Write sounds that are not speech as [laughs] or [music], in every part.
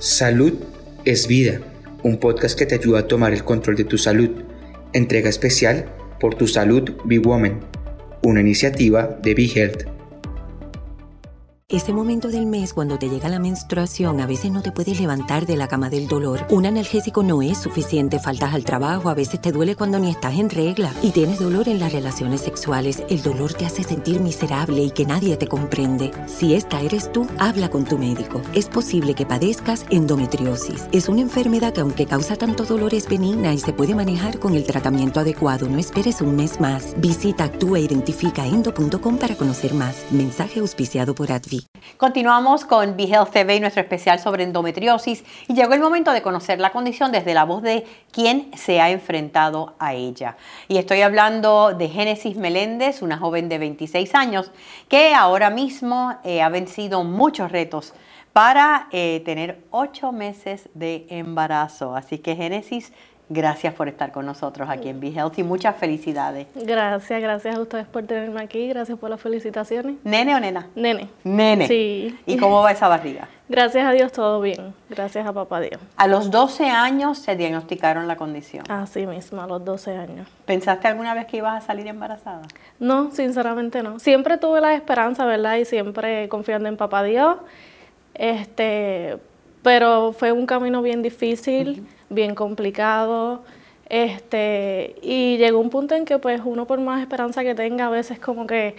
Salud es vida, un podcast que te ayuda a tomar el control de tu salud. Entrega especial por tu salud Be Woman, una iniciativa de Be Health. Ese momento del mes cuando te llega la menstruación, a veces no te puedes levantar de la cama del dolor. Un analgésico no es suficiente, faltas al trabajo, a veces te duele cuando ni estás en regla y tienes dolor en las relaciones sexuales. El dolor te hace sentir miserable y que nadie te comprende. Si esta eres tú, habla con tu médico. Es posible que padezcas endometriosis. Es una enfermedad que aunque causa tanto dolor es benigna y se puede manejar con el tratamiento adecuado. No esperes un mes más. Visita actúaidentificaendo.com para conocer más. Mensaje auspiciado por Advi. Continuamos con BeHealth TV y nuestro especial sobre endometriosis y llegó el momento de conocer la condición desde la voz de quien se ha enfrentado a ella. Y estoy hablando de Génesis Meléndez, una joven de 26 años que ahora mismo eh, ha vencido muchos retos para eh, tener ocho meses de embarazo. Así que Génesis, Gracias por estar con nosotros aquí en Be Healthy. Muchas felicidades. Gracias, gracias a ustedes por tenerme aquí. Gracias por las felicitaciones. ¿Nene o nena? Nene. Nene. Sí. ¿Y cómo va esa barriga? Gracias a Dios todo bien. Gracias a papá Dios. A los 12 años se diagnosticaron la condición. Así mismo, a los 12 años. ¿Pensaste alguna vez que ibas a salir embarazada? No, sinceramente no. Siempre tuve la esperanza, ¿verdad? Y siempre confiando en papá Dios. Este, pero fue un camino bien difícil bien complicado. Este, y llegó un punto en que pues uno por más esperanza que tenga, a veces como que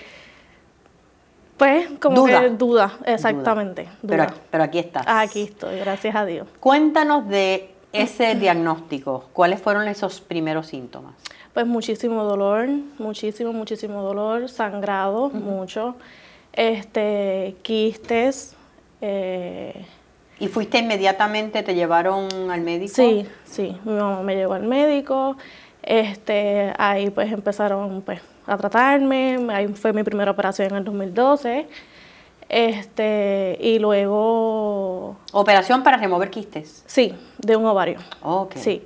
pues como Duda. que duda, exactamente. Pero, duda. pero aquí estás. Aquí estoy, gracias a Dios. Cuéntanos de ese diagnóstico. ¿Cuáles fueron esos primeros síntomas? Pues muchísimo dolor, muchísimo, muchísimo dolor, sangrado, mucho, este, quistes, eh, ¿Y fuiste inmediatamente, te llevaron al médico? Sí, sí, mi mamá me llevó al médico, este, ahí pues empezaron pues a tratarme, ahí fue mi primera operación en el 2012, este, y luego... ¿Operación para remover quistes? Sí, de un ovario. Ok. Sí.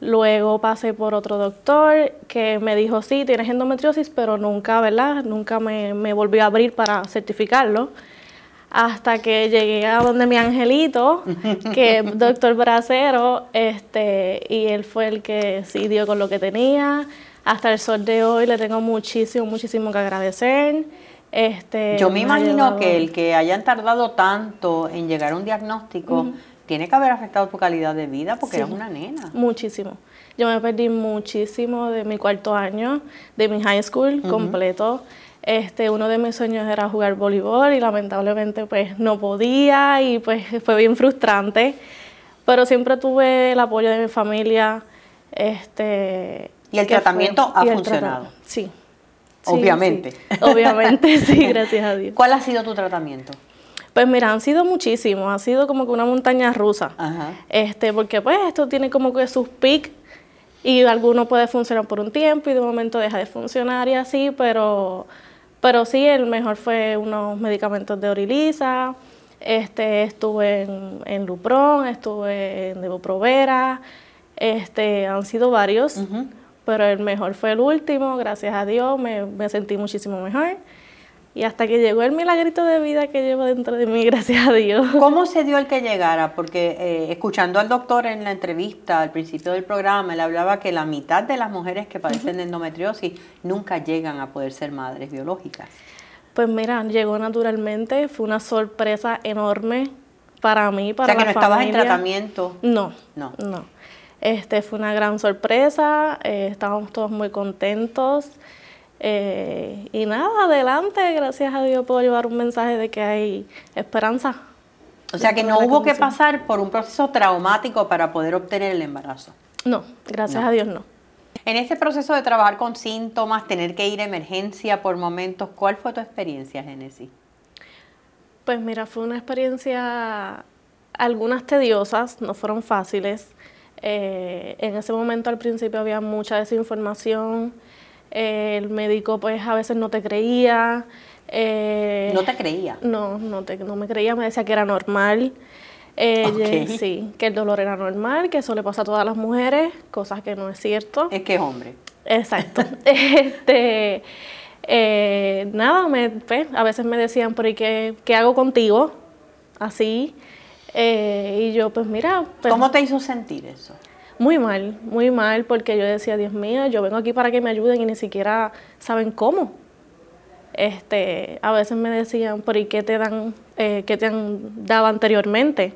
Luego pasé por otro doctor que me dijo, sí, tienes endometriosis, pero nunca, ¿verdad? Nunca me, me volvió a abrir para certificarlo hasta que llegué a donde mi angelito, que [laughs] es doctor Bracero, este, y él fue el que sí dio con lo que tenía. Hasta el sol de hoy le tengo muchísimo, muchísimo que agradecer. Este, Yo me imagino que el que hayan tardado tanto en llegar a un diagnóstico tiene que haber afectado tu calidad de vida porque Sí. eras una nena. Muchísimo. Yo me perdí muchísimo de mi cuarto año, de mi high school completo. Este, uno de mis sueños era jugar voleibol y lamentablemente pues no podía y pues fue bien frustrante. Pero siempre tuve el apoyo de mi familia. Este, ¿Y el fue- tratamiento ha funcionado? Sí. Sí, Obviamente. sí. Obviamente, sí, [laughs] gracias a Dios. ¿Cuál ha sido tu tratamiento? Pues mira, han sido muchísimos, ha sido como que una montaña rusa. Ajá. Este, porque pues esto tiene como que sus pics y alguno puede funcionar por un tiempo y de momento deja de funcionar y así, pero, pero sí, el mejor fue unos medicamentos de Orilisa, este, estuve en, en Lupron, estuve en Devoprovera, este, han sido varios, pero el mejor fue el último, gracias a Dios, me, me sentí muchísimo mejor. Y hasta que llegó el milagrito de vida que llevo dentro de mí, [laughs] gracias a Dios. ¿Cómo se dio el que llegara? Porque eh, escuchando al doctor en la entrevista al principio del programa, él hablaba que la mitad de las mujeres que padecen de endometriosis nunca llegan a poder ser madres biológicas. Pues mira, llegó naturalmente, fue una sorpresa enorme para mí, O para sea que la no estabas en familia. tratamiento. No, No. no. Este fue una gran sorpresa, eh, estábamos todos muy contentos. Eh, y nada, adelante, gracias a Dios puedo llevar un mensaje de que hay esperanza. O sea que no hubo que pasar por un proceso traumático para poder obtener el embarazo. No, gracias No. a Dios no. En este proceso de trabajar con síntomas, tener que ir a emergencia por momentos, ¿cuál fue tu experiencia, Génesis? Pues mira, fue una experiencia, algunas tediosas, no fueron fáciles. Eh, en ese momento al principio había mucha desinformación, eh, el médico pues a veces no te creía. eh, No te creía. No, no, te- no me creía, me decía que era normal. Eh, Ok. Sí, que el dolor era normal, que eso le pasa a todas las mujeres, cosas que no es cierto. Es que es hombre. Exacto. [laughs] este, eh, nada, me, pues, a veces me decían, pero ¿y qué, qué hago contigo? Así. Eh, y yo, pues mira... Pues, ¿Cómo te hizo sentir eso? Muy mal, muy mal, porque yo decía, Dios mío, yo vengo aquí para que me ayuden y ni siquiera saben cómo. Este, a veces me decían, ¿por qué te dan, eh, qué te han dado anteriormente?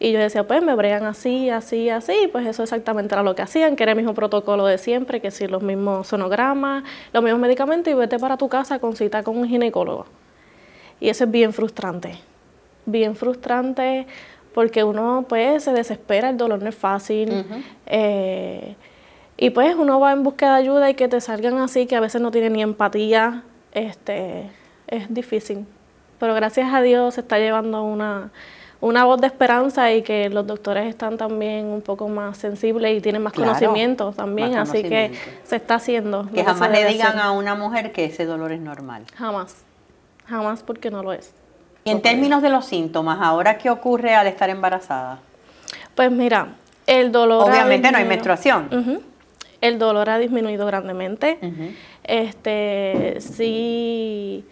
Y yo decía, pues me bregan así, así, así, pues eso exactamente era lo que hacían, que era el mismo protocolo de siempre, que si los mismos sonogramas, los mismos medicamentos y vete para tu casa con cita con un ginecólogo. Y eso es bien frustrante, bien frustrante porque uno pues se desespera, el dolor no es fácil. Eh, y pues uno va en búsqueda de ayuda y que te salgan así, que a veces no tienen ni empatía, este, es difícil. Pero gracias a Dios se está llevando una, una voz de esperanza y que los doctores están también un poco más sensibles y tienen más conocimiento también, así que se está haciendo. Que jamás le digan a una mujer que ese dolor es normal. Jamás, jamás porque no lo es. Y en términos de los síntomas, ¿ahora qué ocurre al estar embarazada? Pues mira, el dolor... Obviamente no hay menstruación. El dolor ha disminuido grandemente. Este, sí,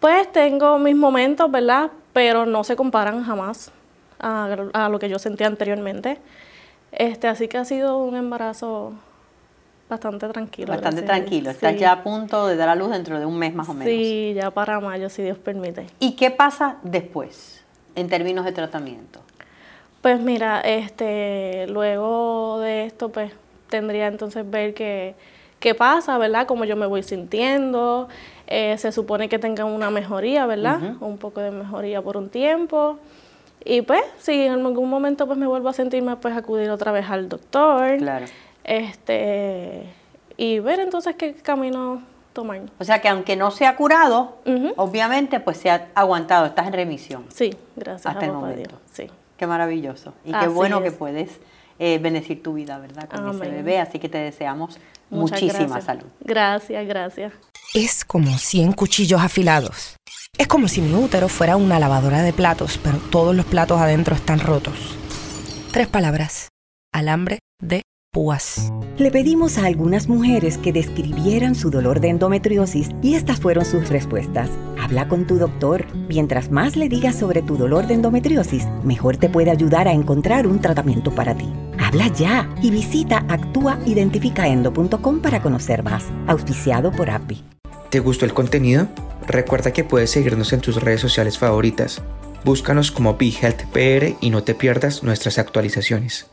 pues tengo mis momentos, ¿verdad? Pero no se comparan jamás a, lo que yo sentía anteriormente. Este, así que ha sido un embarazo Bastante tranquilo. Bastante tranquilo. Estás ya a punto de dar a luz dentro de un mes más o menos. Sí, ya para mayo, si Dios permite. ¿Y qué pasa después en términos de tratamiento? Pues mira, este, luego de esto, pues tendría entonces ver qué, qué pasa, ¿verdad? Cómo yo me voy sintiendo. Eh, se supone que tenga una mejoría, ¿verdad? Un poco de mejoría por un tiempo. Y pues, si en algún momento pues me vuelvo a sentirme, pues acudir otra vez al doctor. Claro este, y ver entonces qué camino tomar. O sea que aunque no se ha curado, obviamente pues se ha aguantado, estás en remisión. Sí, gracias hasta el momento. sí. Qué maravilloso. Y qué bueno que puedes eh, bendecir tu vida, ¿verdad? Con ese bebé, así que te deseamos muchísima salud. Gracias, gracias. Es como 100 cuchillos afilados. Es como si mi útero fuera una lavadora de platos, pero todos los platos adentro están rotos. Tres palabras. Alambre de le pedimos a algunas mujeres que describieran su dolor de endometriosis y estas fueron sus respuestas. Habla con tu doctor. Mientras más le digas sobre tu dolor de endometriosis, mejor te puede ayudar a encontrar un tratamiento para ti. Habla ya y visita actuaidentificaendo.com para conocer más. Auspiciado por API. ¿Te gustó el contenido? Recuerda que puedes seguirnos en tus redes sociales favoritas. Búscanos como BeHealthPR y no te pierdas nuestras actualizaciones.